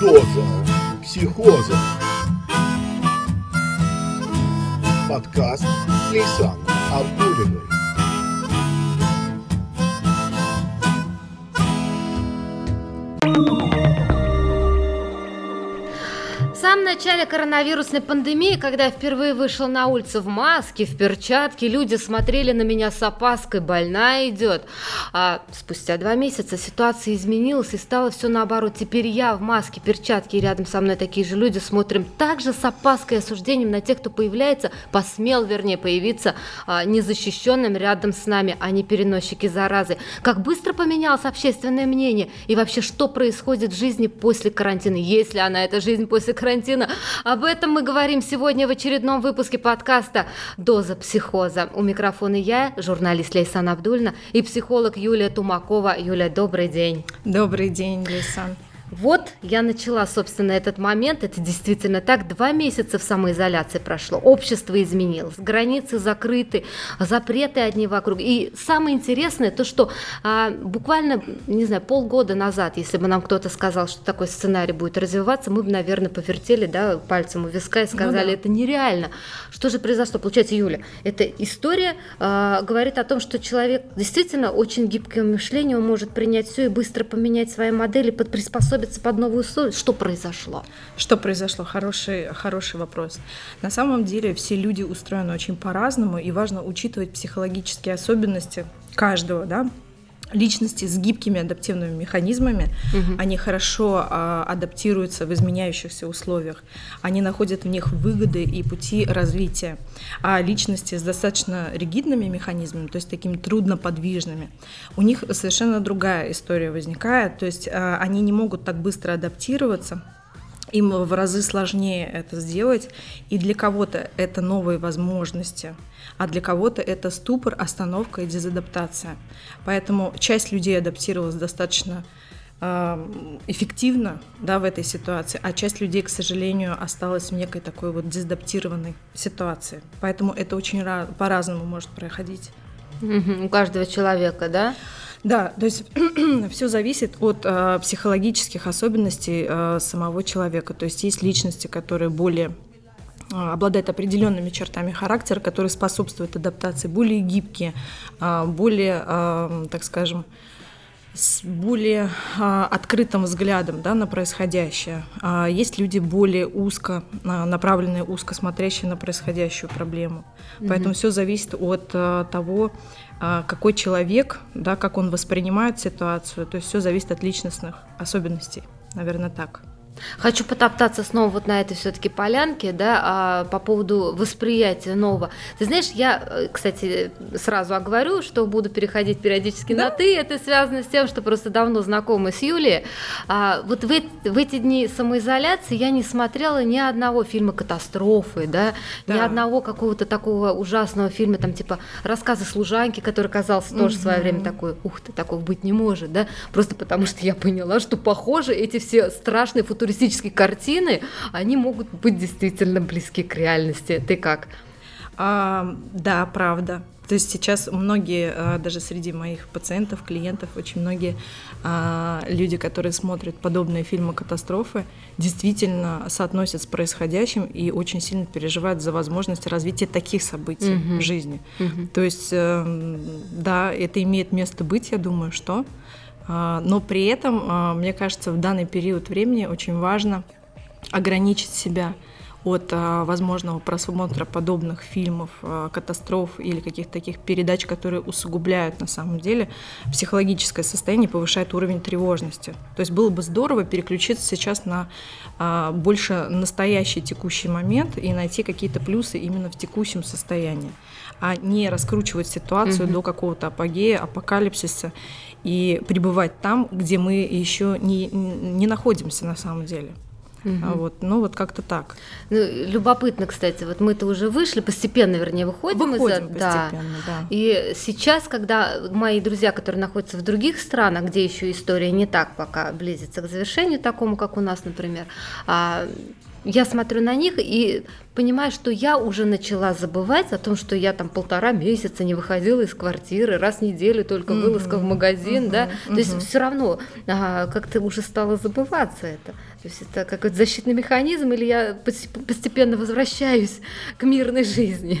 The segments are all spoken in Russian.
Доза психоза. Подкаст Лейсан Абдулиной. Самом начале коронавирусной пандемии, когда я впервые вышел на улицу в маске, в перчатке, люди смотрели на меня с опаской, больная идет. А спустя два месяца ситуация изменилась и стало все наоборот. Теперь я в маске, перчатке и рядом со мной такие же люди смотрим также с опаской и осуждением на тех, кто появляется, посмел, вернее, появиться а, незащищенным рядом с нами, а не переносчики заразы. Как быстро поменялось общественное мнение и вообще, что происходит в жизни после карантина, если она, эта жизнь после карантина, карантина. Об этом мы говорим сегодня в очередном выпуске подкаста «Доза психоза». У микрофона я, журналист Лейсан Абдульна, и психолог Юлия Тумакова. Юля, добрый день. Добрый день, Лейсан. Вот я начала, собственно, этот момент. Это действительно так. Два месяца в самоизоляции прошло. Общество изменилось, границы закрыты, запреты одни вокруг. И самое интересное то, что а, буквально, не знаю, полгода назад, если бы нам кто-то сказал, что такой сценарий будет развиваться, мы бы, наверное, повертели да, пальцем у виска и ну сказали, ну, да. это нереально. Что же произошло? Получается, Юля, эта история а, говорит о том, что человек действительно очень гибким мышлением может принять все и быстро поменять свои модели под приспособление приспособиться под новые условия. Что произошло? Что произошло? Хороший, хороший вопрос. На самом деле все люди устроены очень по-разному, и важно учитывать психологические особенности каждого, да, личности с гибкими адаптивными механизмами, угу. они хорошо а, адаптируются в изменяющихся условиях, они находят в них выгоды и пути развития. А личности с достаточно ригидными механизмами, то есть такими трудноподвижными, у них совершенно другая история возникает, то есть а, они не могут так быстро адаптироваться, им в разы сложнее это сделать, и для кого-то это новые возможности, а для кого-то это ступор, остановка и дезадаптация. Поэтому часть людей адаптировалась достаточно э, эффективно да, в этой ситуации, а часть людей, к сожалению, осталась в некой такой вот дезадаптированной ситуации. Поэтому это очень по-разному может проходить. У каждого человека, да? Да, то есть все зависит от э, психологических особенностей э, самого человека. То есть есть личности, которые более э, обладают определенными чертами характера, которые способствуют адаптации, более гибкие, э, более, э, так скажем, с более открытым взглядом да, на происходящее. А есть люди более узко направленные, узко смотрящие на происходящую проблему. Mm-hmm. Поэтому все зависит от того, какой человек, да, как он воспринимает ситуацию. То есть все зависит от личностных особенностей, наверное, так. Хочу потоптаться снова вот на этой все-таки полянке, да, а, по поводу восприятия нового. Ты знаешь, я, э, кстати, сразу оговорю, что буду переходить периодически да? на ты. Это связано с тем, что просто давно знакомы с Юлией. А, вот в, в эти дни самоизоляции я не смотрела ни одного фильма катастрофы, да, да. ни одного какого-то такого ужасного фильма, там типа рассказы служанки, который казался тоже угу. в свое время такой, ух ты, такого быть не может, да, просто потому что я поняла, что похоже эти все страшные футуристические туристические картины, они могут быть действительно близки к реальности. Ты как? А, да, правда. То есть сейчас многие, а, даже среди моих пациентов, клиентов, очень многие а, люди, которые смотрят подобные фильмы катастрофы, действительно соотносят с происходящим и очень сильно переживают за возможность развития таких событий mm-hmm. в жизни. Mm-hmm. То есть, эм, да, это имеет место быть, я думаю, что но при этом, а, мне кажется, в данный период времени очень важно ограничить себя от а, возможного просмотра подобных фильмов, катастроф или каких-то таких передач, которые усугубляют на самом деле психологическое состояние, повышают уровень тревожности. То есть было бы здорово переключиться сейчас на больше настоящий текущий момент и найти какие-то плюсы именно в текущем состоянии, а не раскручивать ситуацию mm-hmm. до какого-то апогея, апокалипсиса и пребывать там, где мы еще не, не находимся на самом деле. Угу. Вот, ну вот как-то так. Ну, любопытно, кстати, вот мы-то уже вышли, постепенно, вернее, выходим, выходим из постепенно, да. да. И сейчас, когда мои друзья, которые находятся в других странах, где еще история не так пока близится к завершению такому, как у нас, например, а, я смотрю на них и понимаю, что я уже начала забывать о том, что я там полтора месяца не выходила из квартиры, раз в неделю только вылазка в магазин, да. То есть все равно а, как-то уже стало забываться это. То есть это какой-то защитный механизм, или я постепенно возвращаюсь к мирной жизни?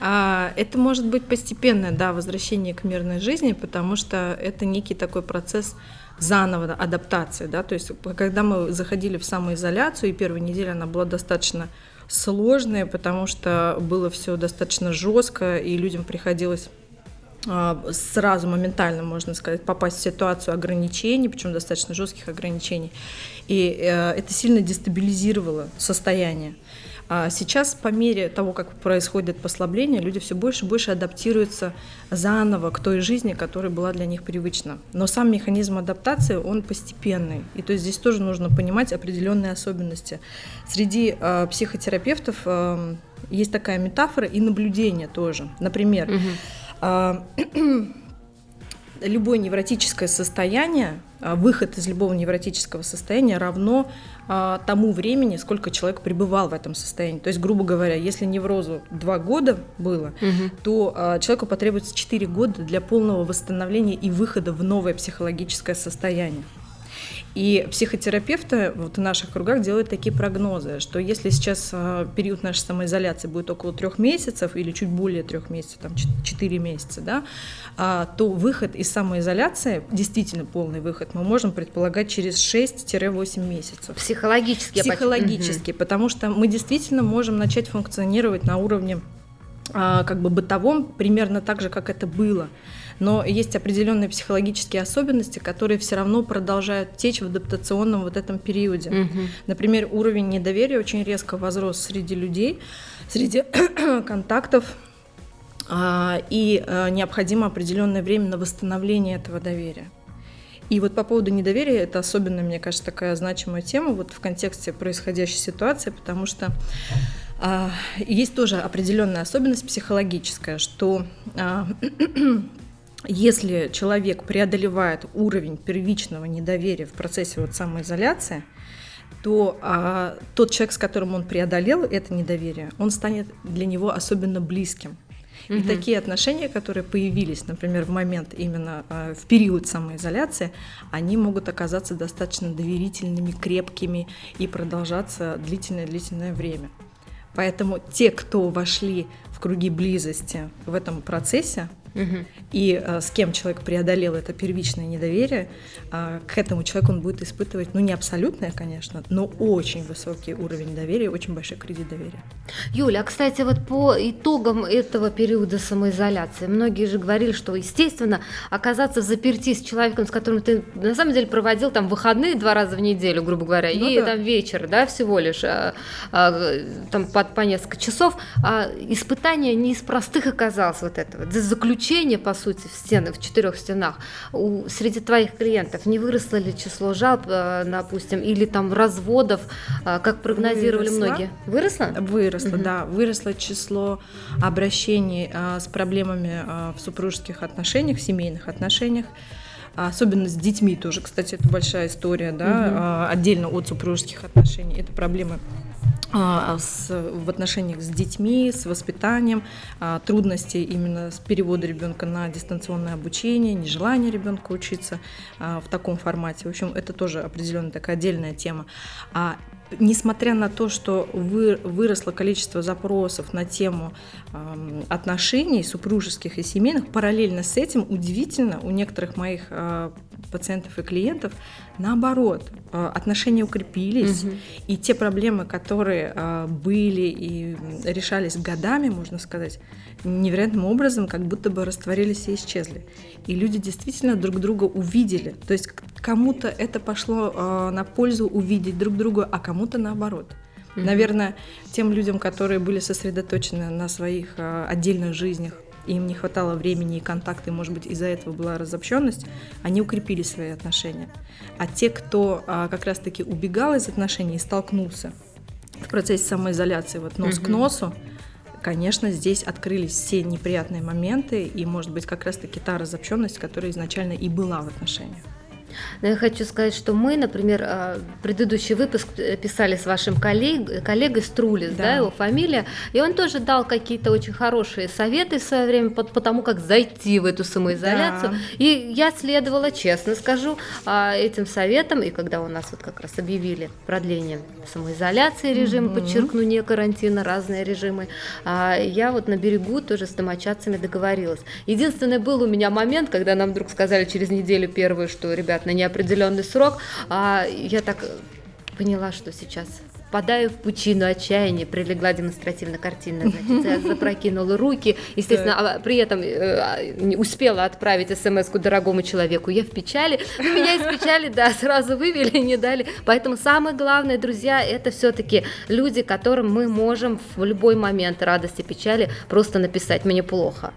А, это может быть постепенное, да, возвращение к мирной жизни, потому что это некий такой процесс заново адаптации, да, то есть когда мы заходили в самоизоляцию, и первая неделя она была достаточно сложная, потому что было все достаточно жестко, и людям приходилось сразу моментально, можно сказать, попасть в ситуацию ограничений, причем достаточно жестких ограничений. И э, это сильно дестабилизировало состояние. А сейчас, по мере того, как происходит послабление, люди все больше и больше адаптируются заново к той жизни, которая была для них привычна. Но сам механизм адаптации, он постепенный. И то есть здесь тоже нужно понимать определенные особенности. Среди э, психотерапевтов э, есть такая метафора и наблюдение тоже. Например, угу. Э, любое невротическое состояние, выход из любого невротического состояния равно а, тому времени, сколько человек пребывал в этом состоянии. То есть, грубо говоря, если неврозу два года было, угу. то а, человеку потребуется 4 года для полного восстановления и выхода в новое психологическое состояние. И психотерапевты вот в наших кругах делают такие прогнозы, что если сейчас а, период нашей самоизоляции будет около трех месяцев или чуть более трех месяцев, там четыре месяца, да, а, то выход из самоизоляции, действительно полный выход, мы можем предполагать через 6-8 месяцев. Психологически. Психологически, угу. потому что мы действительно можем начать функционировать на уровне а, как бы бытовом примерно так же, как это было но есть определенные психологические особенности, которые все равно продолжают течь в адаптационном вот этом периоде. Угу. Например, уровень недоверия очень резко возрос среди людей, среди контактов, а, и а, необходимо определенное время на восстановление этого доверия. И вот по поводу недоверия, это особенно, мне кажется, такая значимая тема вот в контексте происходящей ситуации, потому что а, есть тоже определенная особенность психологическая, что а, если человек преодолевает уровень первичного недоверия в процессе вот самоизоляции, то а, тот человек, с которым он преодолел это недоверие, он станет для него особенно близким. И угу. такие отношения, которые появились, например, в момент именно э, в период самоизоляции, они могут оказаться достаточно доверительными, крепкими и продолжаться длительное-длительное время. Поэтому те, кто вошли в круги близости в этом процессе, Угу. И а, с кем человек преодолел это первичное недоверие, а, к этому человеку он будет испытывать, ну не абсолютное, конечно, но очень высокий уровень доверия, очень большой кредит доверия. Юля, а кстати, вот по итогам этого периода самоизоляции, многие же говорили, что, естественно, оказаться в заперти с человеком, с которым ты на самом деле проводил там выходные два раза в неделю, грубо говоря, ну, и да. там вечер, да, всего лишь, а, а, там по, по несколько часов, а испытание не из простых оказалось вот этого, заключение заключение, по сути, в стены, в четырех стенах, у, среди твоих клиентов не выросло ли число жалоб, э, допустим, или там разводов, э, как прогнозировали выросло. многие? Выросло? Выросло, угу. да. Выросло число обращений э, с проблемами в супружеских отношениях, в семейных отношениях особенно с детьми тоже, кстати, это большая история, да, угу. отдельно от супружеских отношений. Это проблемы а, с, в отношениях с детьми, с воспитанием, а, трудности именно с перевода ребенка на дистанционное обучение, нежелание ребенка учиться а, в таком формате. В общем, это тоже определенная такая отдельная тема. А несмотря на то, что вы, выросло количество запросов на тему э, отношений супружеских и семейных, параллельно с этим удивительно у некоторых моих э, пациентов и клиентов наоборот э, отношения укрепились, угу. и те проблемы, которые э, были и решались годами, можно сказать, невероятным образом как будто бы растворились и исчезли. И люди действительно друг друга увидели. То есть кому-то это пошло э, на пользу увидеть друг друга, а кому-то наоборот. Mm-hmm. Наверное, тем людям, которые были сосредоточены на своих э, отдельных жизнях, им не хватало времени и контакта, и, может быть, из-за этого была разобщенность, они укрепили свои отношения. А те, кто а, как раз-таки убегал из отношений и столкнулся в процессе самоизоляции, вот нос угу. к носу, конечно, здесь открылись все неприятные моменты, и, может быть, как раз-таки та разобщенность, которая изначально и была в отношениях. Но я хочу сказать, что мы, например, а, предыдущий выпуск э, писали с вашим коллег, коллегой Струлис, да. да, его фамилия, и он тоже дал какие-то очень хорошие советы в свое время по, по тому, как зайти в эту самоизоляцию. Да. И я следовала, честно скажу, а, этим советам, и когда у нас вот как раз объявили продление самоизоляции режима, угу. подчеркну, не карантина, разные режимы, а, я вот на берегу тоже с домочадцами договорилась. Единственный был у меня момент, когда нам вдруг сказали через неделю первую, что, ребят, на неопределенный срок, а я так поняла, что сейчас впадаю в пучину отчаяния, прилегла демонстративно картина, значит, я запрокинула руки, естественно, а при этом э, успела отправить смс дорогому человеку, я в печали, но меня из печали, да, сразу вывели, не дали, поэтому самое главное, друзья, это все-таки люди, которым мы можем в любой момент радости, печали просто написать «мне плохо»,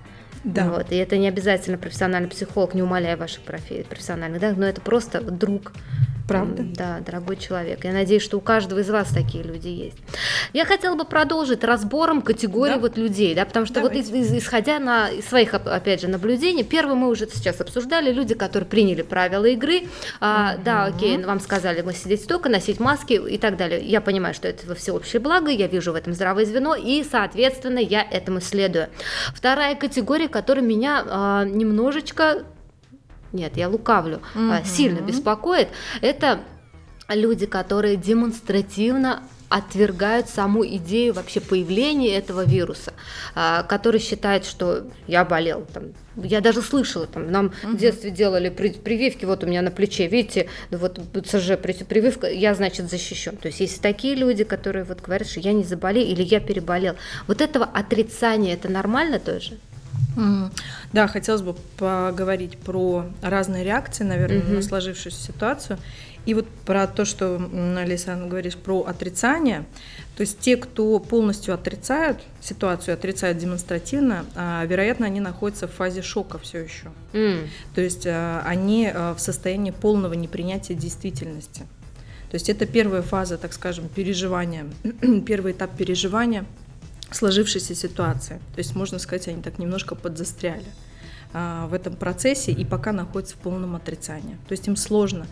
да. Вот. И это не обязательно профессиональный психолог, не умаляя ваших профессиональных, да, но это просто друг, Правда? Да, дорогой человек. Я надеюсь, что у каждого из вас такие люди есть. Я хотела бы продолжить разбором категорий да? вот людей, да, потому что Давайте. вот из, из, исходя на своих, опять же, наблюдений, первое мы уже сейчас обсуждали, люди, которые приняли правила игры, а, угу. да, окей, вам сказали, мы сидеть столько, носить маски и так далее. Я понимаю, что это во всеобщее благо, я вижу в этом здравое звено, и, соответственно, я этому следую. Вторая категория, которая меня а, немножечко нет, я лукавлю, угу. сильно беспокоит, это люди, которые демонстративно отвергают саму идею вообще появления этого вируса, а, который считает, что я болел. Там, я даже слышала, там, нам угу. в детстве делали прививки, вот у меня на плече, видите, вот БЦЖ, прививка, я, значит, защищен. То есть есть такие люди, которые вот говорят, что я не заболел или я переболел. Вот этого отрицания, это нормально тоже? Да, хотелось бы поговорить про разные реакции, наверное, mm-hmm. на сложившуюся ситуацию. И вот про то, что, Алиса, говоришь про отрицание. То есть те, кто полностью отрицают ситуацию, отрицают демонстративно, а, вероятно, они находятся в фазе шока все еще. Mm. То есть а, они а, в состоянии полного непринятия действительности. То есть это первая фаза, так скажем, переживания, первый этап переживания – сложившейся ситуации. То есть, можно сказать, они так немножко подзастряли а, в этом процессе и пока находятся в полном отрицании. То есть им сложно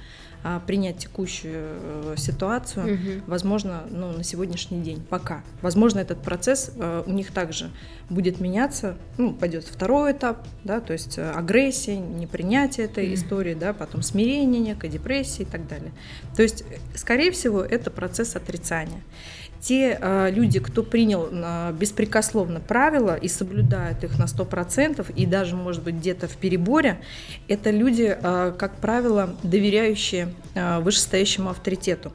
а, принять текущую э, ситуацию, угу. возможно, ну, на сегодняшний день, пока. Возможно, этот процесс э, у них также будет меняться, ну, пойдет второй этап, да, то есть э, агрессия, непринятие этой угу. истории, да, потом смирение некое, депрессия и так далее. То есть, скорее всего, это процесс отрицания те э, люди, кто принял э, беспрекословно правила и соблюдают их на 100%, и даже, может быть, где-то в переборе, это люди, э, как правило, доверяющие э, вышестоящему авторитету.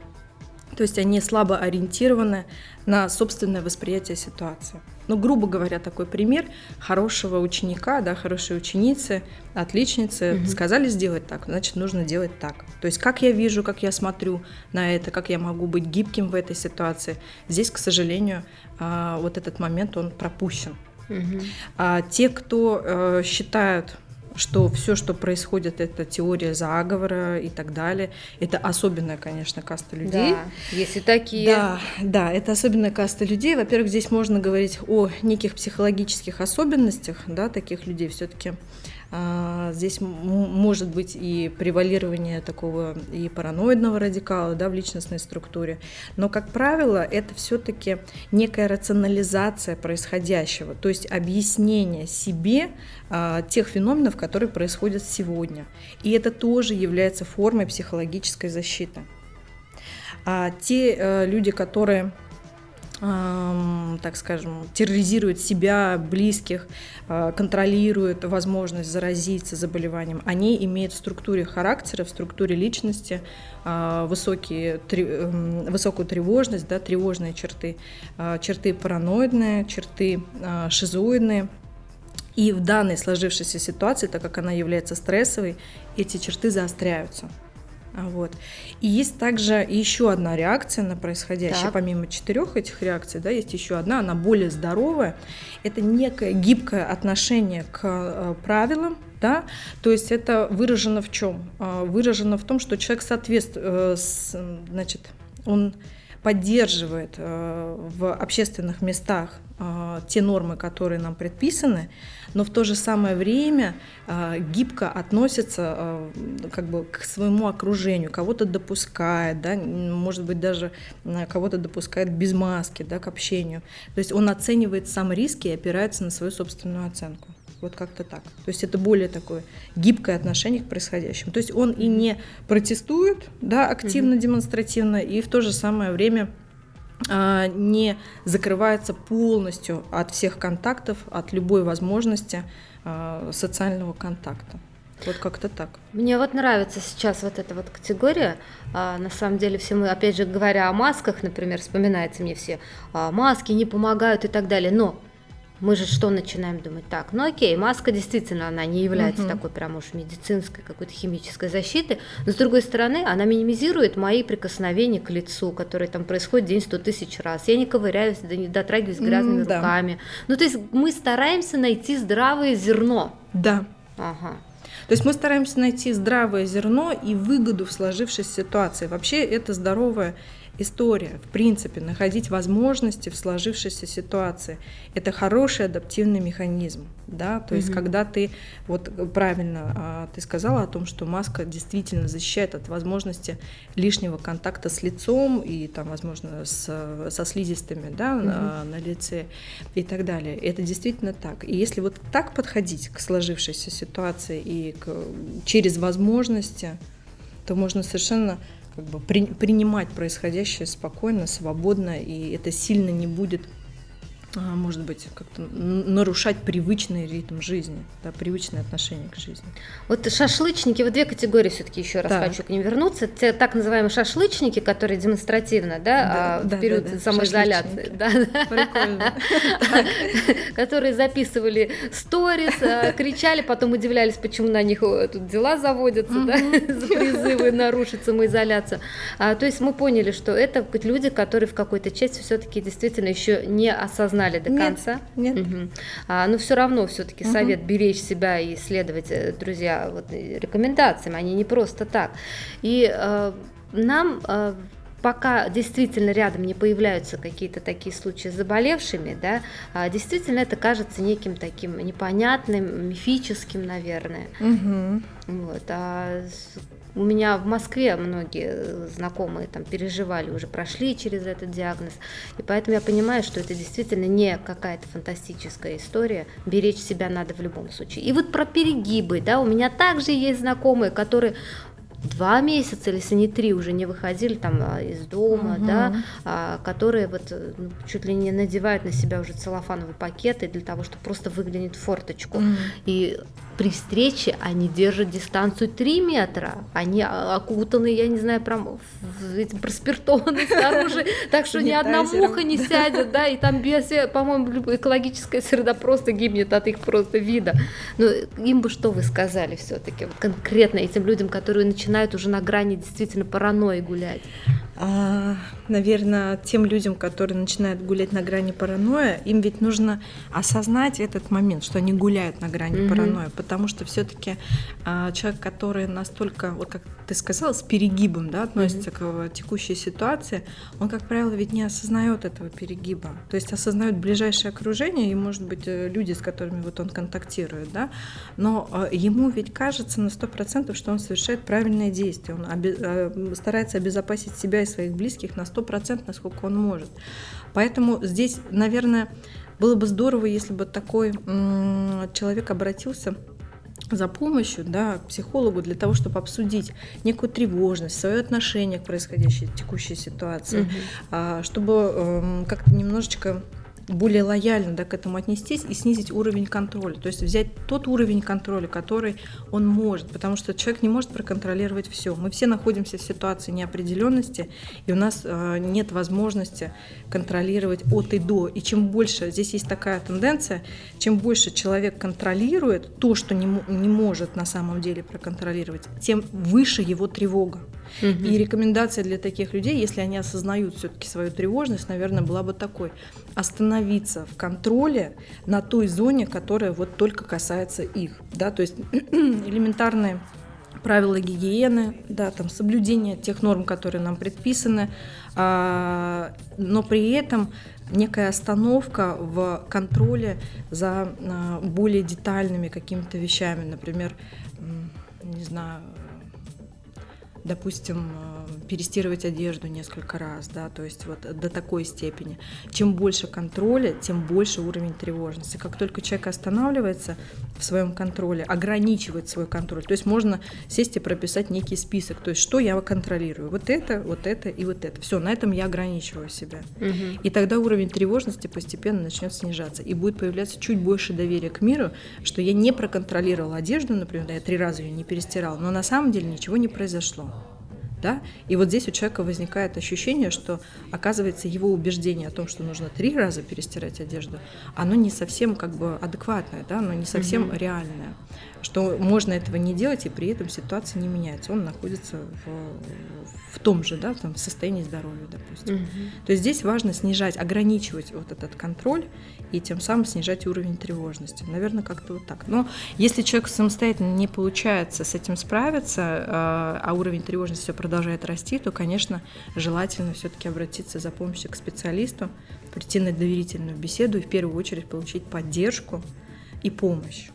То есть они слабо ориентированы на собственное восприятие ситуации. Ну, грубо говоря, такой пример хорошего ученика, да, хорошей ученицы, отличницы угу. сказали сделать так, значит, нужно делать так. То есть, как я вижу, как я смотрю на это, как я могу быть гибким в этой ситуации. Здесь, к сожалению, а, вот этот момент он пропущен. Угу. А те, кто э, считают что все, что происходит, это теория заговора и так далее. Это особенная, конечно, каста людей. Да, есть и такие. Да, да, это особенная каста людей. Во-первых, здесь можно говорить о неких психологических особенностях, да, таких людей все-таки. А, здесь может быть и превалирование такого и параноидного радикала да, в личностной структуре. Но, как правило, это все-таки некая рационализация происходящего, то есть объяснение себе а, тех феноменов, которые происходят сегодня. И это тоже является формой психологической защиты. А те э, люди, которые так скажем, терроризирует себя, близких, а, контролирует возможность заразиться заболеванием, они имеют в структуре характера, в структуре личности а, высокие, высокую тревожность, да, тревожные черты, а, черты параноидные, черты шизоидные. И в данной сложившейся ситуации, так как она является стрессовой, эти черты заостряются. Вот. И есть также еще одна реакция на происходящее, так. помимо четырех этих реакций, да, есть еще одна, она более здоровая. Это некое гибкое отношение к э, правилам, да, то есть это выражено в чем? Э, выражено в том, что человек соответствует, э, значит, он поддерживает э, в общественных местах те нормы, которые нам предписаны, но в то же самое время э, гибко относится как бы к своему окружению, кого-то допускает, да, может быть даже кого-то допускает без маски да, к общению. То есть он оценивает сам риски и опирается на свою собственную оценку. Вот как-то так. То есть это более такое гибкое отношение к происходящему. То есть он и не протестует да, активно, демонстративно, и в то же самое время а, не закрывается полностью от всех контактов, от любой возможности а, социального контакта. Вот как-то так. Мне вот нравится сейчас вот эта вот категория. А, на самом деле все мы, опять же говоря о масках, например, вспоминается мне все, а, маски не помогают и так далее. Но мы же что начинаем думать? Так, ну окей, маска действительно, она не является угу. такой прям уж медицинской, какой-то химической защиты, но с другой стороны, она минимизирует мои прикосновения к лицу, которые там происходят день сто тысяч раз. Я не ковыряюсь, да не дотрагиваюсь грязными mm, руками. Да. Ну то есть мы стараемся найти здравое зерно. Да. Ага. То есть мы стараемся найти здравое зерно и выгоду в сложившейся ситуации. Вообще это здоровое история, в принципе, находить возможности в сложившейся ситуации. Это хороший адаптивный механизм, да, то есть когда ты, вот правильно а, ты сказала о том, что маска действительно защищает от возможности лишнего контакта с лицом и там, возможно, с, со слизистыми, да, mm-hmm. на, на лице и так далее. Это действительно так. И если вот так подходить к сложившейся ситуации и к, через возможности, то можно совершенно как бы при, принимать происходящее спокойно, свободно, и это сильно не будет может быть, как-то нарушать привычный ритм жизни, да, привычное отношение к жизни. Вот шашлычники, вот две категории все-таки еще раз так. хочу к ним вернуться. Те так называемые шашлычники, которые демонстративно, да, да, а, да в период да, да. самоизоляции, да, да. которые записывали сторис, а, кричали, потом удивлялись, почему на них тут дела заводятся, да, за призывы нарушить самоизоляцию. А, то есть мы поняли, что это люди, которые в какой-то части все-таки действительно еще не осознали узнали до нет, конца? Нет. Угу. А, но все равно все-таки угу. совет беречь себя и следовать, э, друзья, вот, рекомендациям, они не просто так. И э, нам э, пока действительно рядом не появляются какие-то такие случаи с заболевшими, да, а действительно это кажется неким таким непонятным, мифическим, наверное. Угу. Вот, а у меня в Москве многие знакомые там переживали, уже прошли через этот диагноз. И поэтому я понимаю, что это действительно не какая-то фантастическая история. Беречь себя надо в любом случае. И вот про перегибы, да, у меня также есть знакомые, которые два месяца, если не три, уже не выходили там а, из дома, угу. да, а, которые вот э, ну, чуть ли не надевают на себя уже целлофановые пакеты для того, чтобы просто выглянуть в форточку. Угу. И при встрече они держат дистанцию 3 метра, они окутаны, я не знаю, прям этим проспиртованным снаружи, так что ни одна муха не сядет, да, и там без, по-моему, экологическая среда просто гибнет от их просто вида. Но им бы что вы сказали все-таки, конкретно этим людям, которые начинают уже на грани действительно паранойи гулять? А, наверное, тем людям, которые начинают гулять на грани паранойи, им ведь нужно осознать этот момент, что они гуляют на грани mm-hmm. паранойи, потому что все-таки а, человек, который настолько, вот как ты сказала, с перегибом да, относится mm-hmm. к текущей ситуации, он, как правило, ведь не осознает этого перегиба. То есть осознает ближайшее окружение и, может быть, э, люди, с которыми вот он контактирует, да, но э, ему ведь кажется на 100%, что он совершает правильное действие, он оби- э, старается обезопасить себя и своих близких на 100%, насколько он может. Поэтому здесь, наверное, было бы здорово, если бы такой человек обратился за помощью да, к психологу для того, чтобы обсудить некую тревожность, свое отношение к происходящей текущей ситуации, угу. чтобы эм, как-то немножечко более лояльно да, к этому отнестись и снизить уровень контроля. То есть взять тот уровень контроля, который он может, потому что человек не может проконтролировать все. Мы все находимся в ситуации неопределенности, и у нас э, нет возможности контролировать от и до. И чем больше, здесь есть такая тенденция, чем больше человек контролирует то, что не, не может на самом деле проконтролировать, тем выше его тревога. Угу. И рекомендация для таких людей, если они осознают все-таки свою тревожность, наверное, была бы такой: остановиться в контроле на той зоне, которая вот только касается их, да, то есть элементарные правила гигиены, да, там соблюдение тех норм, которые нам предписаны, а, но при этом некая остановка в контроле за а, более детальными какими-то вещами, например, не знаю, допустим, э, перестирывать одежду несколько раз, да, то есть вот до такой степени. Чем больше контроля, тем больше уровень тревожности. Как только человек останавливается в своем контроле, ограничивает свой контроль, то есть можно сесть и прописать некий список, то есть что я контролирую, вот это, вот это и вот это. Все, на этом я ограничиваю себя. Угу. И тогда уровень тревожности постепенно начнет снижаться, и будет появляться чуть больше доверия к миру, что я не проконтролировал одежду, например, да, я три раза ее не перестирал, но на самом деле ничего не произошло да, и вот здесь у человека возникает ощущение, что, оказывается, его убеждение о том, что нужно три раза перестирать одежду, оно не совсем как бы адекватное, да, оно не совсем угу. реальное, что можно этого не делать, и при этом ситуация не меняется, он находится в, в том же, да, там, состоянии здоровья, допустим. Угу. То есть здесь важно снижать, ограничивать вот этот контроль и тем самым снижать уровень тревожности. Наверное, как-то вот так. Но если человек самостоятельно не получается с этим справиться, а, а уровень тревожности все продолжает расти, то, конечно, желательно все-таки обратиться за помощью к специалисту, прийти на доверительную беседу и в первую очередь получить поддержку и помощь.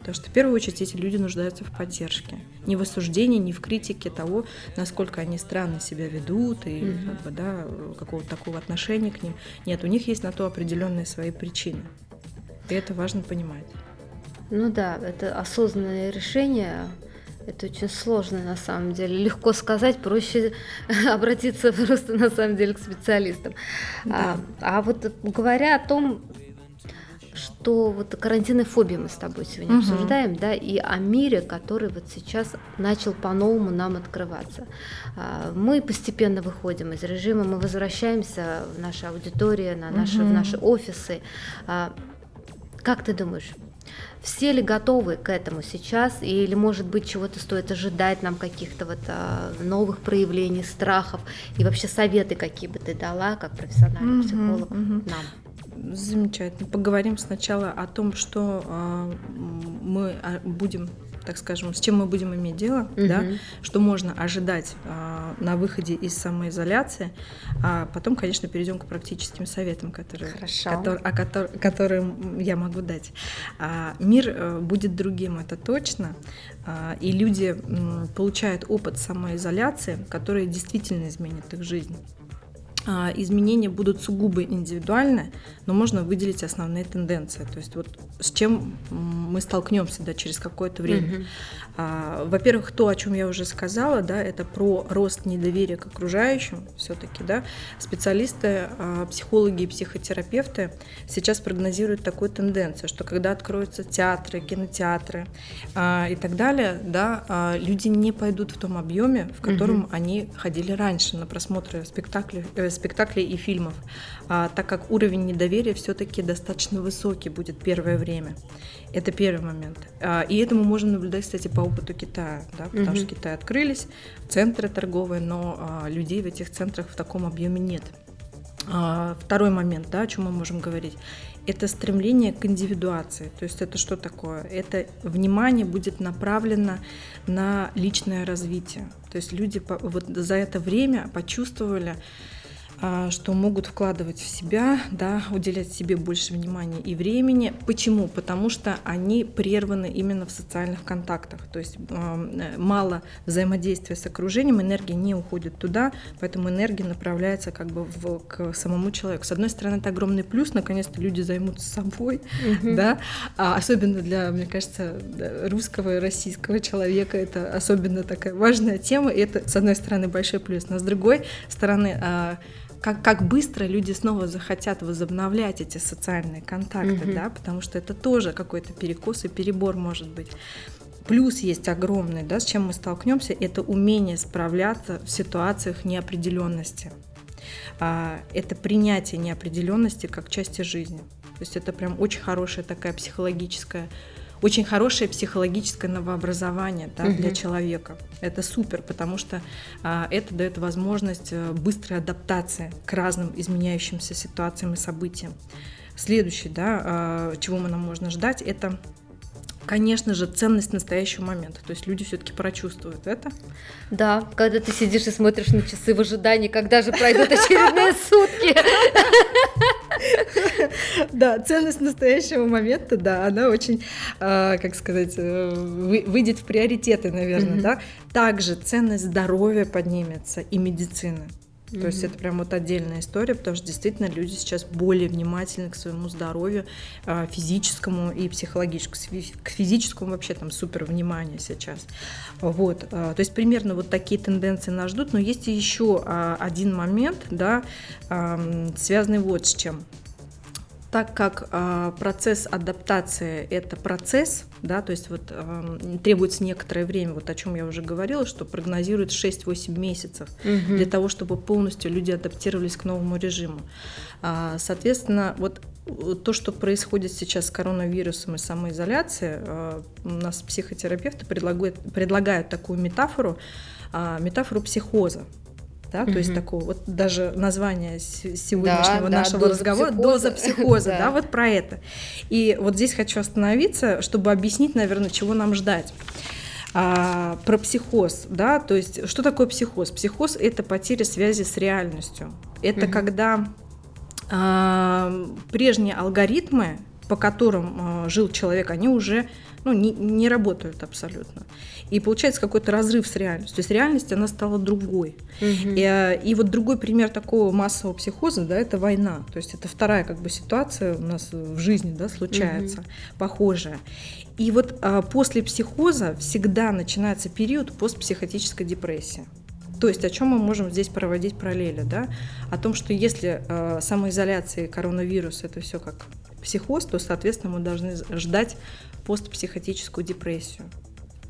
Потому что в первую очередь эти люди нуждаются в поддержке. Не в осуждении, не в критике того, насколько они странно себя ведут и mm как бы, да, какого-то такого отношения к ним. Нет, у них есть на то определенные свои причины. И это важно понимать. Ну да, это осознанное решение. Это очень сложно на самом деле. Легко сказать, проще обратиться просто на самом деле к специалистам. Да. А, а вот говоря о том, что вот карантинной фобии мы с тобой сегодня угу. обсуждаем, да, и о мире, который вот сейчас начал по-новому нам открываться. А, мы постепенно выходим из режима, мы возвращаемся в наши аудитории, на наши, угу. в наши офисы. А, как ты думаешь, все ли готовы к этому сейчас, или, может быть, чего-то стоит ожидать нам каких-то вот а, новых проявлений, страхов, и вообще советы какие бы ты дала, как профессиональный mm-hmm, психолог, mm-hmm. нам? Замечательно. Поговорим сначала о том, что э, мы а, будем так скажем, с чем мы будем иметь дело, угу. да, что можно ожидать э, на выходе из самоизоляции, а потом, конечно, перейдем к практическим советам, которые, Котор, о котор, которым я могу дать. А, мир э, будет другим, это точно, а, и люди э, получают опыт самоизоляции, который действительно изменит их жизнь. Изменения будут сугубо индивидуальны, но можно выделить основные тенденции. То есть вот с чем мы столкнемся да, через какое-то время. Угу. А, во-первых, то, о чем я уже сказала, да, это про рост недоверия к окружающим. Все-таки, да, специалисты, а, психологи и психотерапевты сейчас прогнозируют такую тенденцию, что когда откроются театры, кинотеатры а, и так далее, да, а, люди не пойдут в том объеме, в котором угу. они ходили раньше на просмотры спектаклей, э, спектаклей и фильмов, а, так как уровень недоверия все-таки достаточно высокий будет первое время. Это первый момент. А, и это мы можем наблюдать, кстати, по опыту Китая, да, потому угу. что Китай открылись, центры торговые, но а, людей в этих центрах в таком объеме нет. А, второй момент, да, о чем мы можем говорить, это стремление к индивидуации. То есть это что такое? Это внимание будет направлено на личное развитие. То есть люди вот за это время почувствовали, что могут вкладывать в себя, да, уделять себе больше внимания и времени. Почему? Потому что они прерваны именно в социальных контактах, то есть э, мало взаимодействия с окружением, энергия не уходит туда, поэтому энергия направляется как бы в, к самому человеку. С одной стороны, это огромный плюс, наконец-то люди займутся собой, mm-hmm. да, а особенно для, мне кажется, русского и российского человека это особенно такая важная тема, и это, с одной стороны, большой плюс, но с другой стороны, а, как, как быстро люди снова захотят возобновлять эти социальные контакты, mm-hmm. да, потому что это тоже какой-то перекос и перебор может быть. Плюс есть огромный, да, с чем мы столкнемся, это умение справляться в ситуациях неопределенности. А, это принятие неопределенности как части жизни. То есть это прям очень хорошая такая психологическая очень хорошее психологическое новообразование да, угу. для человека. Это супер, потому что а, это дает возможность э, быстрой адаптации к разным изменяющимся ситуациям и событиям. Следующее, да, а, чего мы нам можно ждать, это конечно же, ценность настоящего момента. То есть люди все-таки прочувствуют это. Да, когда ты сидишь и смотришь на часы в ожидании, когда же пройдут очередные сутки. Да, ценность настоящего момента, да, она очень, а, как сказать, э, выйдет в приоритеты, наверное, да. Также ценность здоровья поднимется и медицины. То есть это прям вот отдельная история, потому что действительно люди сейчас более внимательны к своему здоровью, а, физическому и психологическому. К физическому вообще там супер внимание сейчас. Вот. А, то есть примерно вот такие тенденции нас ждут, но есть еще а, один момент, да, связанный вот с чем так как э, процесс адаптации это процесс, да, то есть вот э, требуется некоторое время, вот о чем я уже говорила, что прогнозируют 6-8 месяцев угу. для того, чтобы полностью люди адаптировались к новому режиму. А, соответственно, вот то, что происходит сейчас с коронавирусом и самоизоляцией, э, у нас психотерапевты предлагают, предлагают такую метафору, э, метафору психоза да, угу. то есть такого вот даже название сегодняшнего да, нашего да, разговора психоза. доза психоза, да, вот про это. И вот здесь хочу остановиться, чтобы объяснить, наверное, чего нам ждать. А, про психоз, да, то есть что такое психоз? Психоз это потеря связи с реальностью. Это угу. когда а, прежние алгоритмы, по которым а, жил человек, они уже ну, не, не работают абсолютно. И получается какой-то разрыв с реальностью. То есть реальность, она стала другой. Угу. И, э, и вот другой пример такого массового психоза, да, это война. То есть это вторая как бы ситуация у нас в жизни, да, случается, угу. похожая. И вот а, после психоза всегда начинается период постпсихотической депрессии. То есть о чем мы можем здесь проводить параллели, да? О том, что если э, самоизоляция и коронавирус это все как психоз, то, соответственно, мы должны ждать постпсихотическую депрессию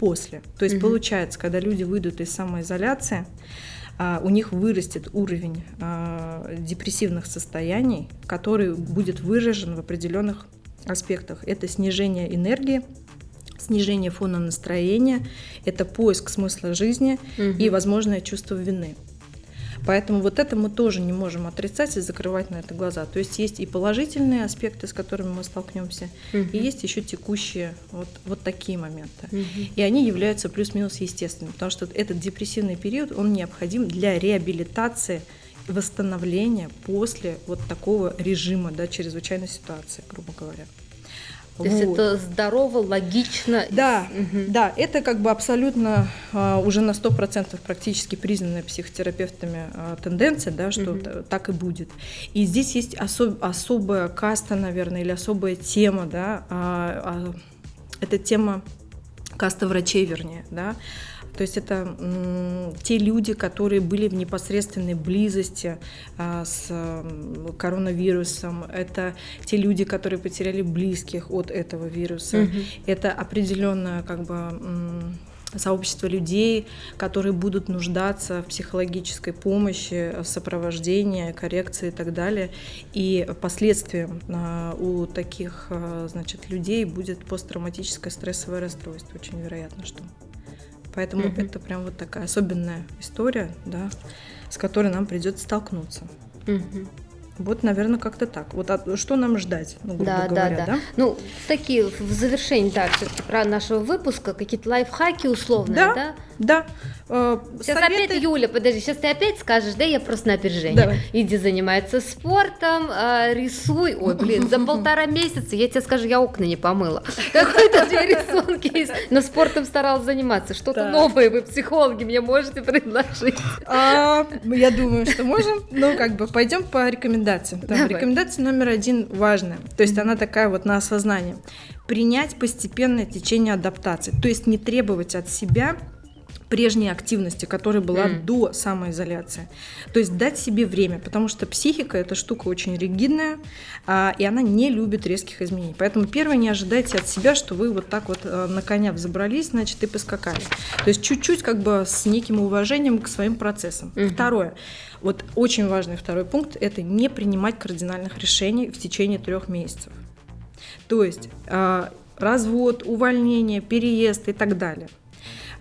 после. То есть угу. получается, когда люди выйдут из самоизоляции, а, у них вырастет уровень а, депрессивных состояний, который будет выражен в определенных аспектах. Это снижение энергии, снижение фона настроения, это поиск смысла жизни угу. и возможное чувство вины. Поэтому вот это мы тоже не можем отрицать и закрывать на это глаза. То есть есть и положительные аспекты, с которыми мы столкнемся, угу. и есть еще текущие вот, вот такие моменты. Угу. И они являются плюс-минус естественными, потому что этот депрессивный период, он необходим для реабилитации восстановления после вот такого режима, да, чрезвычайной ситуации, грубо говоря. То есть это здорово, логично. Да, угу. да, это как бы абсолютно а, уже на 100% практически признанная психотерапевтами а, тенденция, да, что угу. так и будет. И здесь есть особ, особая каста, наверное, или особая тема, да, а, а, это тема каста врачей, вернее, да, то есть это те люди, которые были в непосредственной близости а, с коронавирусом, это те люди, которые потеряли близких от этого вируса, угу. это определенное как бы сообщество людей, которые будут нуждаться в психологической помощи, сопровождении, коррекции и так далее. И последствием а, у таких а, значит, людей будет посттравматическое стрессовое расстройство, очень вероятно, что. Поэтому угу. это прям вот такая особенная история, да, с которой нам придется столкнуться. Угу. Вот, наверное, как-то так. Вот а что нам ждать, ну, грубо да, говоря, да, да? да? Ну, такие в завершении, да, все-таки про нашего выпуска, какие-то лайфхаки условные, да? Да, да. Э, сейчас советы... опять, Юля, подожди, сейчас ты опять скажешь, да, я просто на опережение. Давай. Иди заниматься спортом, э, рисуй. Ой, блин, за полтора месяца, я тебе скажу, я окна не помыла. Какой-то две рисунки есть. Но спортом старалась заниматься. Что-то новое вы, психологи, мне можете предложить? А, я думаю, что можем. Ну, как бы, пойдем по рекомендациям. Там, рекомендация номер один важная. То есть она такая вот на осознание. Принять постепенное течение адаптации. То есть не требовать от себя прежней активности, которая была mm. до самоизоляции. То есть дать себе время, потому что психика это штука очень ригидная, а, и она не любит резких изменений. Поэтому первое, не ожидайте от себя, что вы вот так вот а, на коня взобрались, значит, и поскакали. То есть чуть-чуть как бы с неким уважением к своим процессам. Mm-hmm. Второе. Вот очень важный второй пункт – это не принимать кардинальных решений в течение трех месяцев. То есть а, развод, увольнение, переезд и так далее –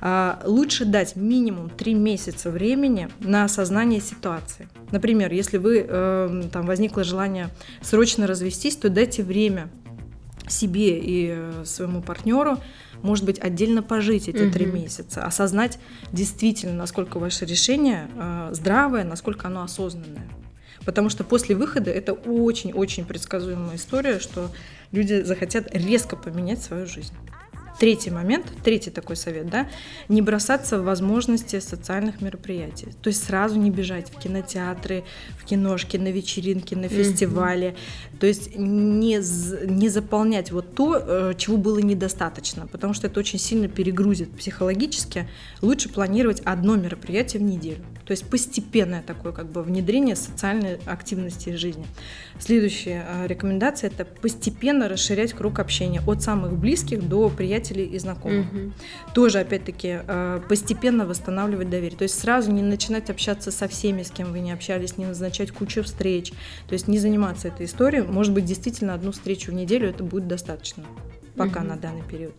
а, лучше дать минимум 3 месяца времени на осознание ситуации. Например, если вы, эм, там возникло желание срочно развестись, то дайте время себе и э, своему партнеру, может быть, отдельно пожить эти три месяца, осознать действительно, насколько ваше решение э, здравое, насколько оно осознанное. Потому что после выхода это очень-очень предсказуемая история, что люди захотят резко поменять свою жизнь. Третий момент, третий такой совет, да, не бросаться в возможности социальных мероприятий. То есть сразу не бежать в кинотеатры, в киношки, на вечеринки, на фестивали. Mm-hmm. То есть не, не заполнять вот то, э, чего было недостаточно, потому что это очень сильно перегрузит психологически. Лучше планировать одно мероприятие в неделю. То есть постепенное такое как бы внедрение социальной активности жизни. Следующая э, рекомендация – это постепенно расширять круг общения от самых близких до приятелей приятелей и знакомых. Угу. Тоже, опять-таки, э, постепенно восстанавливать доверие. То есть сразу не начинать общаться со всеми, с кем вы не общались, не назначать кучу встреч. То есть не заниматься этой историей. Может быть, действительно одну встречу в неделю это будет достаточно пока угу. на данный период.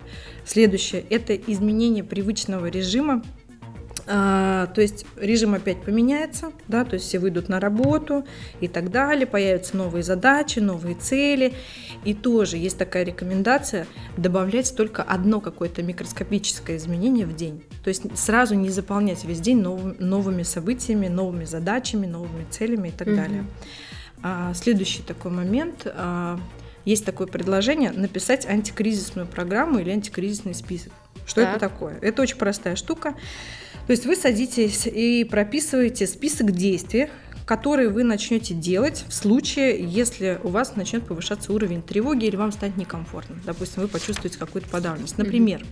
Следующее – это изменение привычного режима а, то есть режим опять поменяется, да, то есть все выйдут на работу и так далее, появятся новые задачи, новые цели. И тоже есть такая рекомендация добавлять только одно какое-то микроскопическое изменение в день. То есть сразу не заполнять весь день новым, новыми событиями, новыми задачами, новыми целями и так угу. далее. А, следующий такой момент. А, есть такое предложение написать антикризисную программу или антикризисный список. Что так. это такое? Это очень простая штука. То есть вы садитесь и прописываете список действий, которые вы начнете делать в случае, если у вас начнет повышаться уровень тревоги или вам станет некомфортно. Допустим, вы почувствуете какую-то подавленность. Например,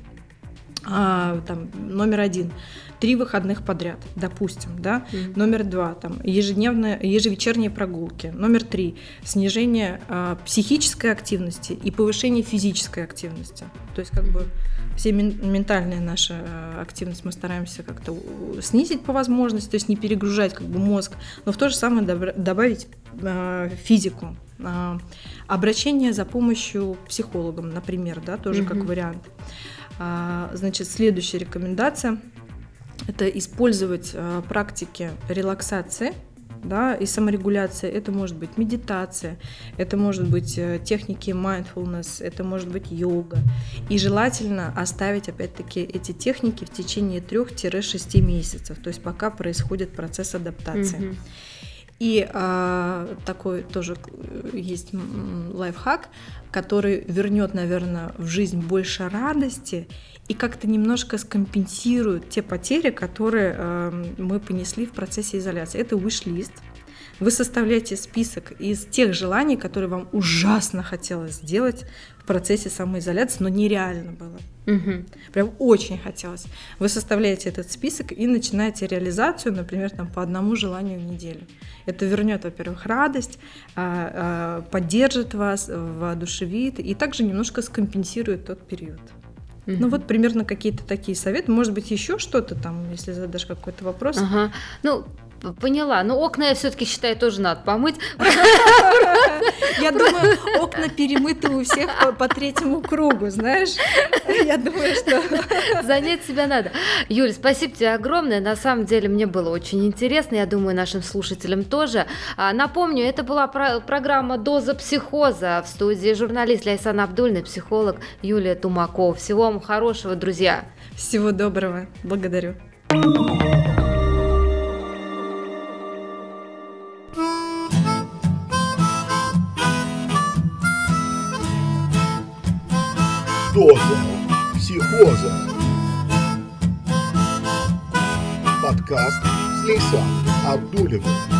а, там, номер один три выходных подряд, допустим, да. Mm-hmm. Номер два там ежедневные, ежевечерние прогулки. Номер три снижение а, психической активности и повышение физической активности. То есть как бы все ментальная наша э, активность мы стараемся как-то снизить по возможности, то есть не перегружать как бы мозг, но в то же самое добавить э, физику. Э, обращение за помощью к психологам, например, да, тоже mm-hmm. как вариант. Значит, следующая рекомендация – это использовать практики релаксации – да, и саморегуляция. Это может быть медитация, это может быть э, техники mindfulness, это может быть йога. И желательно оставить, опять-таки, эти техники в течение 3-6 месяцев, то есть пока происходит процесс адаптации. Mm-hmm. И а, такой тоже есть лайфхак, который вернет, наверное, в жизнь больше радости и как-то немножко скомпенсирует те потери, которые э, мы понесли в процессе изоляции. Это wish-лист. Вы составляете список из тех желаний, которые вам ужасно хотелось сделать в процессе самоизоляции, но нереально было. Угу. Прям очень хотелось. Вы составляете этот список и начинаете реализацию, например, там, по одному желанию в неделю. Это вернет, во-первых, радость, а, а, поддержит вас, воодушевит и также немножко скомпенсирует тот период. Угу. Ну вот примерно какие-то такие советы. Может быть, еще что-то там, если задашь какой-то вопрос. Ага. Ну, Поняла. Но окна я все-таки считаю тоже надо помыть. Я думаю, окна перемыты у всех по, по третьему кругу, знаешь? Я думаю, что... Занять себя надо. Юль, спасибо тебе огромное. На самом деле мне было очень интересно. Я думаю, нашим слушателям тоже. А, напомню, это была про- программа «Доза психоза» в студии журналист Ляйсан Абдульный, психолог Юлия Тумакова. Всего вам хорошего, друзья. Всего доброго. Благодарю. Доза психоза. Подкаст с Лейсан Абдулевой.